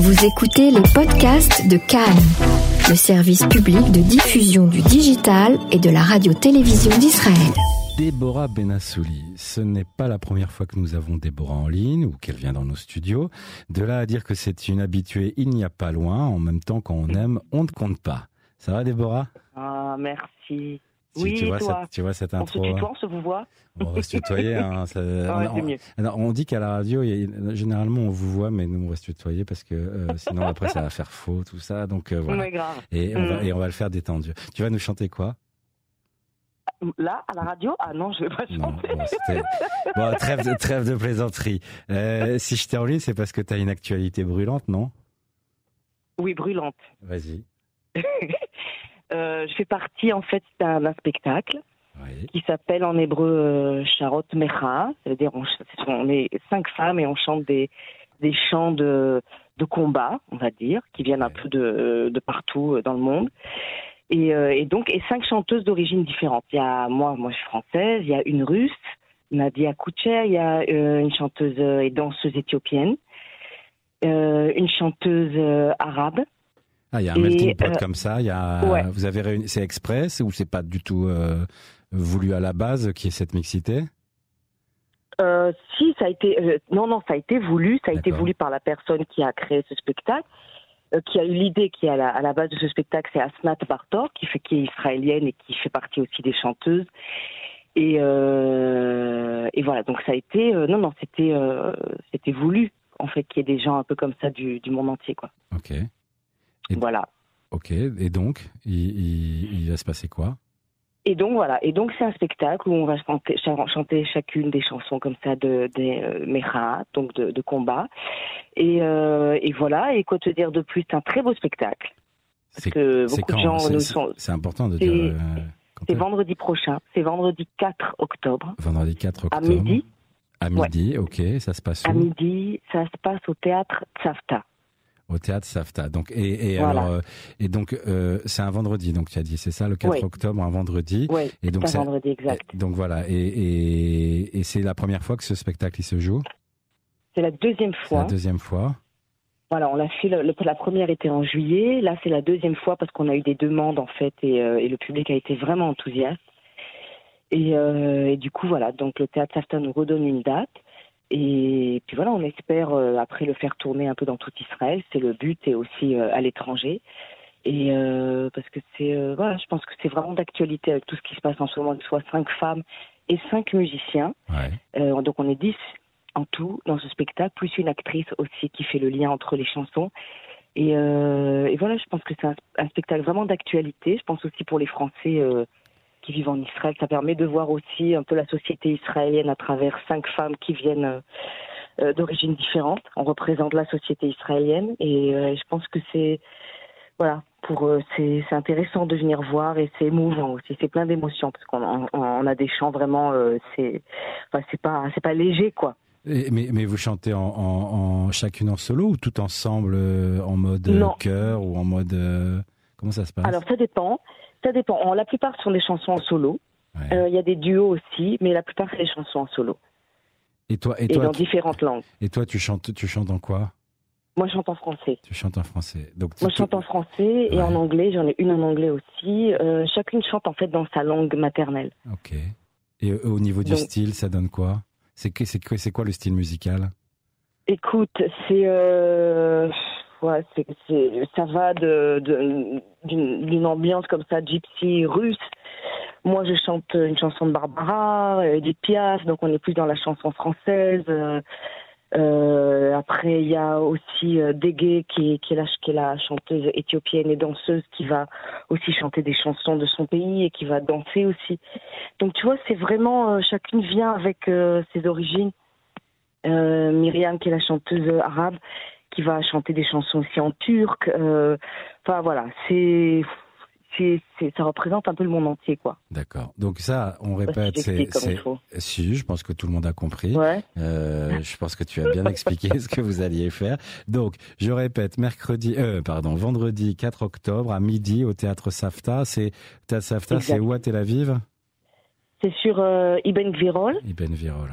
Vous écoutez les podcasts de Cannes, le service public de diffusion du digital et de la radio-télévision d'Israël. Déborah Benassouli, ce n'est pas la première fois que nous avons Déborah en ligne ou qu'elle vient dans nos studios. De là à dire que c'est une habituée, il n'y a pas loin. En même temps, quand on aime, on ne compte pas. Ça va, Déborah? Ah, merci. Tu- oui, tu, vois toi cette, tu vois cette On se intro hein tutoie, on se vous voit On va se tutoyer. hein, ça- Ouais, on, mieux. on dit qu'à la radio, a- généralement, on vous voit, mais nous, on va se tutoyer parce que euh, sinon, après, ça va faire faux, tout ça. Donc, euh, voilà. Ouais, grave. Et on, va, Mm. et on va le faire détendu. Tu vas nous chanter quoi? Là, à la radio? Ah non, je vais pas Non, chanter. bon, trêve, de, trêve de plaisanterie. Euh, si je t'ai en ligne, c'est parce que tu as une actualité brûlante, non? Oui, brûlante. Vas-y. Euh, je fais partie, en fait, d'un spectacle Oui. qui s'appelle en hébreu euh, Sharot Mecha. C'est-à-dire, on, ch- on est cinq femmes et on chante des, des chants de, de combat, on va dire, qui viennent un peu de, de partout euh, dans le monde. Et, euh, et donc, et cinq chanteuses d'origine différentes. Il y a moi, moi je suis française, il y a une russe, Nadia Koucher, il y a euh, une chanteuse euh, et danseuse éthiopienne, euh, une chanteuse euh, arabe. Ah, il y a un Et, melting pot euh, comme ça. Il y a, ouais. Vous avez réuni, c'est express ou c'est pas du tout euh, voulu à la base qu'il y ait cette mixité? Euh, si, ça a été. euh, non, non, ça a été voulu. Ça a été voulu par la personne qui a créé ce spectacle, euh, qui a eu l'idée, qui est à la, à la base de ce spectacle, c'est Asnat Bartor, qui, fait, qui est israélienne et qui fait partie aussi des chanteuses. Et, et voilà, donc ça a été. non, non, c'était c'était voulu, en fait, qu'il y ait des gens un peu comme ça du, du monde entier, quoi. Ok. Et- Voilà. Ok. Et donc, il, il- il va se passer quoi? Et donc voilà, et donc c'est un spectacle où on va chanter, ch- chanter chacune des chansons comme ça de des euh, donc de, de combat. Et, euh, et voilà, et quoi te dire de plus, c'est un très beau spectacle. Parce C'est que beaucoup de quand gens? C'est- nous sont. C'est important de dire. euh, C'est est- vendredi prochain, c'est vendredi 4 octobre, vendredi 4 à octobre. midi. À midi, ok. Ça se passe À où? midi, ça se passe au théâtre Tsafta. Au théâtre Safta. Donc et, et Voilà. alors euh, et donc euh, c'est un vendredi. Donc tu as dit c'est ça le 4 Oui. octobre un vendredi. Oui, Et donc c'est un vendredi exact. Donc voilà, et, et, et c'est la première fois que ce spectacle il se joue? C'est la deuxième fois. la deuxième fois. Voilà, on l'a fait. le- la première était en juillet. Là, c'est la deuxième fois parce qu'on a eu des demandes en fait et, euh, et le public a été vraiment enthousiaste. Et, euh, et du coup, voilà. Donc le théâtre Safta nous redonne une date. Et puis voilà, on espère euh, après le faire tourner un peu dans tout Israël. C'est le but et aussi euh, à l'étranger. Et euh, parce que c'est euh, voilà, je pense que c'est vraiment d'actualité avec tout ce qui se passe en ce moment, soit cinq femmes et cinq musiciens. Ouais. Euh, donc on est 10 en tout dans ce spectacle, plus une actrice aussi qui fait le lien entre les chansons. Et, euh, et voilà, je pense que c'est un, un spectacle vraiment d'actualité. Je pense aussi pour les Français euh, qui vivent en Israël, ça permet de voir aussi un peu la société israélienne à travers cinq femmes qui viennent euh, euh, d'origines différentes. On représente la société israélienne et euh, je pense que c'est voilà, pour c'est c'est intéressant de venir voir et c'est émouvant aussi. C'est plein d'émotions parce qu'on on- on a des chants vraiment, c'est, enfin c'est pas, c'est pas léger quoi. Et- mais, mais vous chantez en, en, en- chacune en solo ou tout ensemble en mode chœur ou en mode comment ça se passe? Alors ça dépend, ça dépend. En- La plupart sont des chansons en solo. Ouais. Euh, Il y a des duos aussi, mais la plupart c'est des chansons en solo Et toi et et, toi dans tu, différentes langues. et toi tu chantes tu chantes en quoi? Moi je chante en français. Tu chantes en français. Donc Moi je chante en français et Ouais. en anglais. J'en ai une en anglais aussi. Euh, chacune chante en fait dans sa langue maternelle. Ok. Et euh, au niveau du Donc- style, ça donne quoi? C'est quoi le style musical? Écoute, c'est euh, ça va d'une ambiance comme ça gypsy russe. Moi, je chante une chanson de Barbara, euh, Edith Piaf, donc on est plus dans la chanson française. Euh, euh, après, il y a aussi euh, Dege qui est, la, chanteuse éthiopienne et danseuse qui va aussi chanter des chansons de son pays et qui va danser aussi. Donc tu vois, c'est vraiment euh, chacune vient avec ses origines. Myriam qui est la chanteuse arabe qui va chanter des chansons aussi en turc. Euh, Enfin voilà, c'est ça représente un peu le monde entier quoi. D'accord. Donc ça, on répète, c'est si, je pense que tout le monde a compris. Ouais. Euh, je pense que tu as bien expliqué ce que vous alliez faire. Donc, je répète, mercredi, euh, pardon, vendredi 4 octobre à midi au théâtre Safta. C'est théâtre Safta, c'est où à Tel Aviv? C'est sur euh, Ibn Gvirol. Ibn Virol.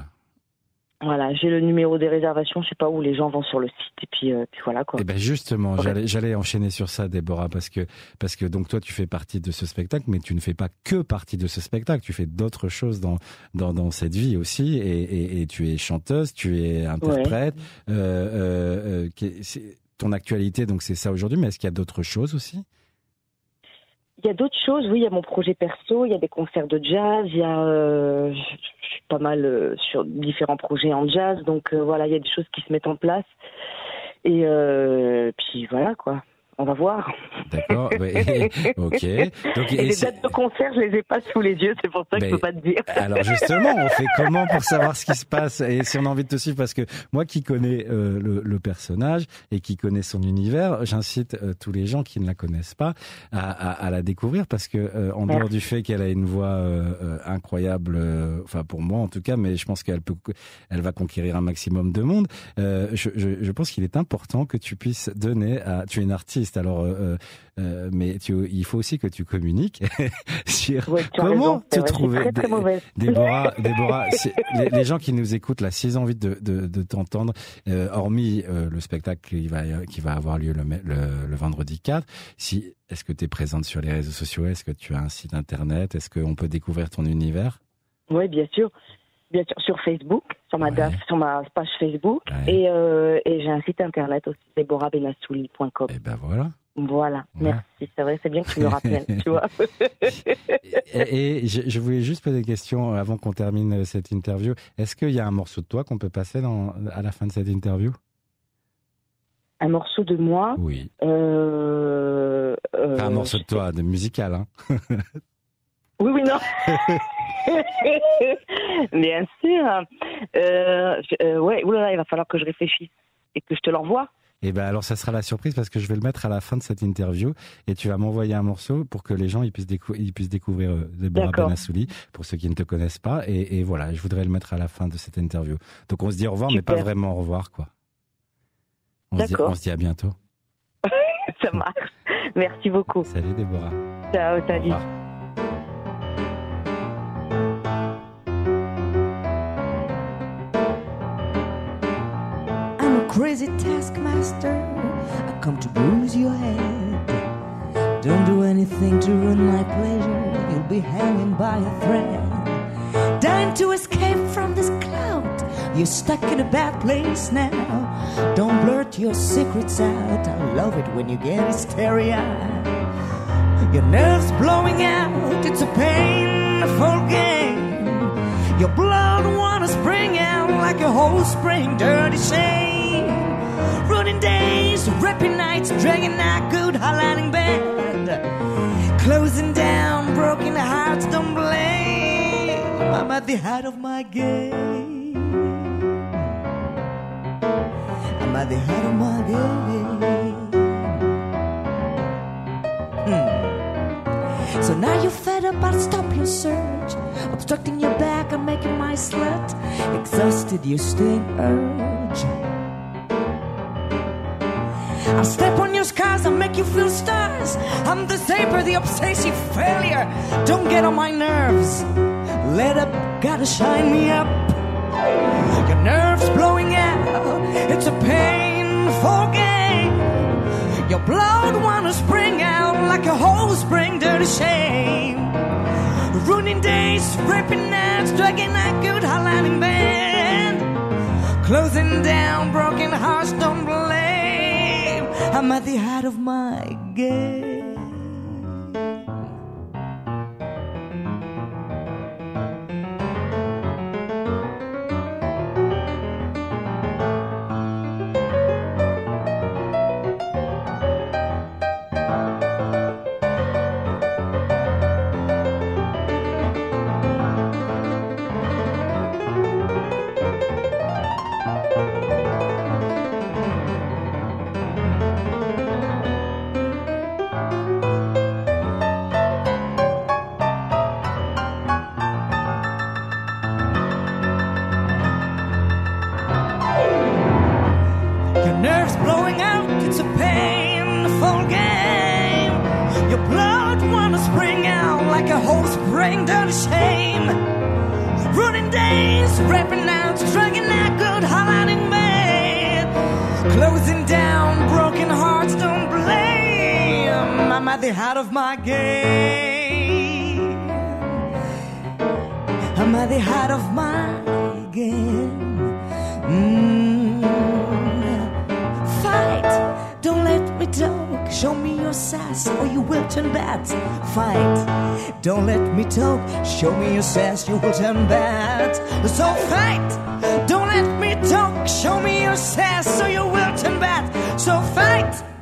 Voilà, j'ai le numéro des réservations, je sais pas où les gens vont sur le site et puis, euh, puis voilà quoi. Et ben justement, j'allais j'allais enchaîner sur ça, Déborah, parce que parce que donc toi tu fais partie de ce spectacle, mais tu ne fais pas que partie de ce spectacle, tu fais d'autres choses dans dans, dans cette vie aussi, et, et, et tu es chanteuse, tu es interprète. Euh, euh ton actualité, donc c'est ça aujourd'hui, mais est-ce qu'il y a d'autres choses aussi? Il y a d'autres choses, oui, il y a mon projet perso, il y a des concerts de jazz, il y a euh, je suis pas mal euh, sur différents projets en jazz, donc euh, voilà, il y a des choses qui se mettent en place. Et puis voilà quoi on va voir. D'accord, ok. Donc, et, les dates de concert, je les ai pas sous les yeux, c'est pour ça que je peux pas te dire. Alors justement, on fait comment pour savoir ce qui se passe et si on a envie de te suivre? Parce que moi qui connais euh, le, personnage et qui connais son univers, j'incite euh, tous les gens qui ne la connaissent pas à, la découvrir parce que euh, en dehors du fait qu'elle a une voix incroyable, enfin pour moi en tout cas, mais je pense qu'elle peut, elle va conquérir un maximum de monde. Je, je, pense qu'il est important que tu puisses donner à, tu es une artiste alors, euh, euh, euh, mais il faut aussi que tu communiques sur comment te trouver. Déborah, Déborah les, gens qui nous écoutent là, s'ils ont envie de, de, t'entendre, hormis le spectacle qui va, qui va avoir lieu le, le, vendredi 4, si, est-ce que tu es présente sur les réseaux sociaux? Est-ce que tu as un site internet? Est-ce qu'on peut découvrir ton univers? Oui, bien sûr bien sûr sur Facebook, sur ma, sur ma page Facebook, et, euh, et j'ai un site internet aussi, déborahbenassouli.com. Et ben voilà. Voilà, merci. C'est vrai, c'est bien que tu me rappelles, tu vois. et, je, voulais juste poser une question avant qu'on termine cette interview. Est-ce qu'il y a un morceau de toi qu'on peut passer dans, à la fin de cette interview? Un morceau de moi? Oui. Euh, euh, un morceau de toi, de musical, hein Oui, oui, non. Bien sûr. Euh, euh, ouais, oulala, il va falloir que je réfléchisse et que je te l'envoie. Et eh ben alors ça sera la surprise parce que je vais le mettre à la fin de cette interview et tu vas m'envoyer un morceau pour que les gens ils puissent, ils puissent découvrir euh, Deborah Benassouli pour ceux qui ne te connaissent pas et, voilà je voudrais le mettre à la fin de cette interview. Donc on se dit au revoir mais pas vraiment au revoir quoi. On, se dit, on se dit à bientôt. ça marche. Merci beaucoup. Salut Déborah. Ciao, salut. Crazy taskmaster. I come to bruise your head. Don't do anything to ruin my pleasure. You'll be hanging by a thread. Dying to escape from this cloud. You're stuck in a bad place now. Don't blurt your secrets out. I love it when you get hysteria. Your nerves blowing out. It's a painful game. Your blood wanna spring out like a whole spring dirty shame. Running days, nights, dragging out good highlighting band. Closing down, broken hearts, don't blame. I'm at the height of my game. I'm at the height of my game. Hmm. So now you're fed up, I'll stop your search. Obstructing your back I'm making my slut. Exhausted, you stay urge. I'll step on your scars, I'll make you feel stars. I'm the saber, the obsessive failure. Don't get on my nerves. Let up, gotta shine me up. Your nerves blowing out, it's a painful game. Your blood wanna spring out like a whole spring, dirty shame. Ruining days, ripping nights, dragging that good highlighting band. Closing down, broken hearts, don't blame. I'm at the height of my game. bring down shame. Running days, rapping out, drugging out, good hollering man. Closing down, broken hearts, don't blame. I'm at the heart of my game. I'm at the heart of my game. Mm. Fight, don't let me down show me your sass, or you will turn bad. Fight, don't let me talk, show me your sass, you will turn bad. So fight, don't let me talk, show me your sass, or you will turn bad. So fight.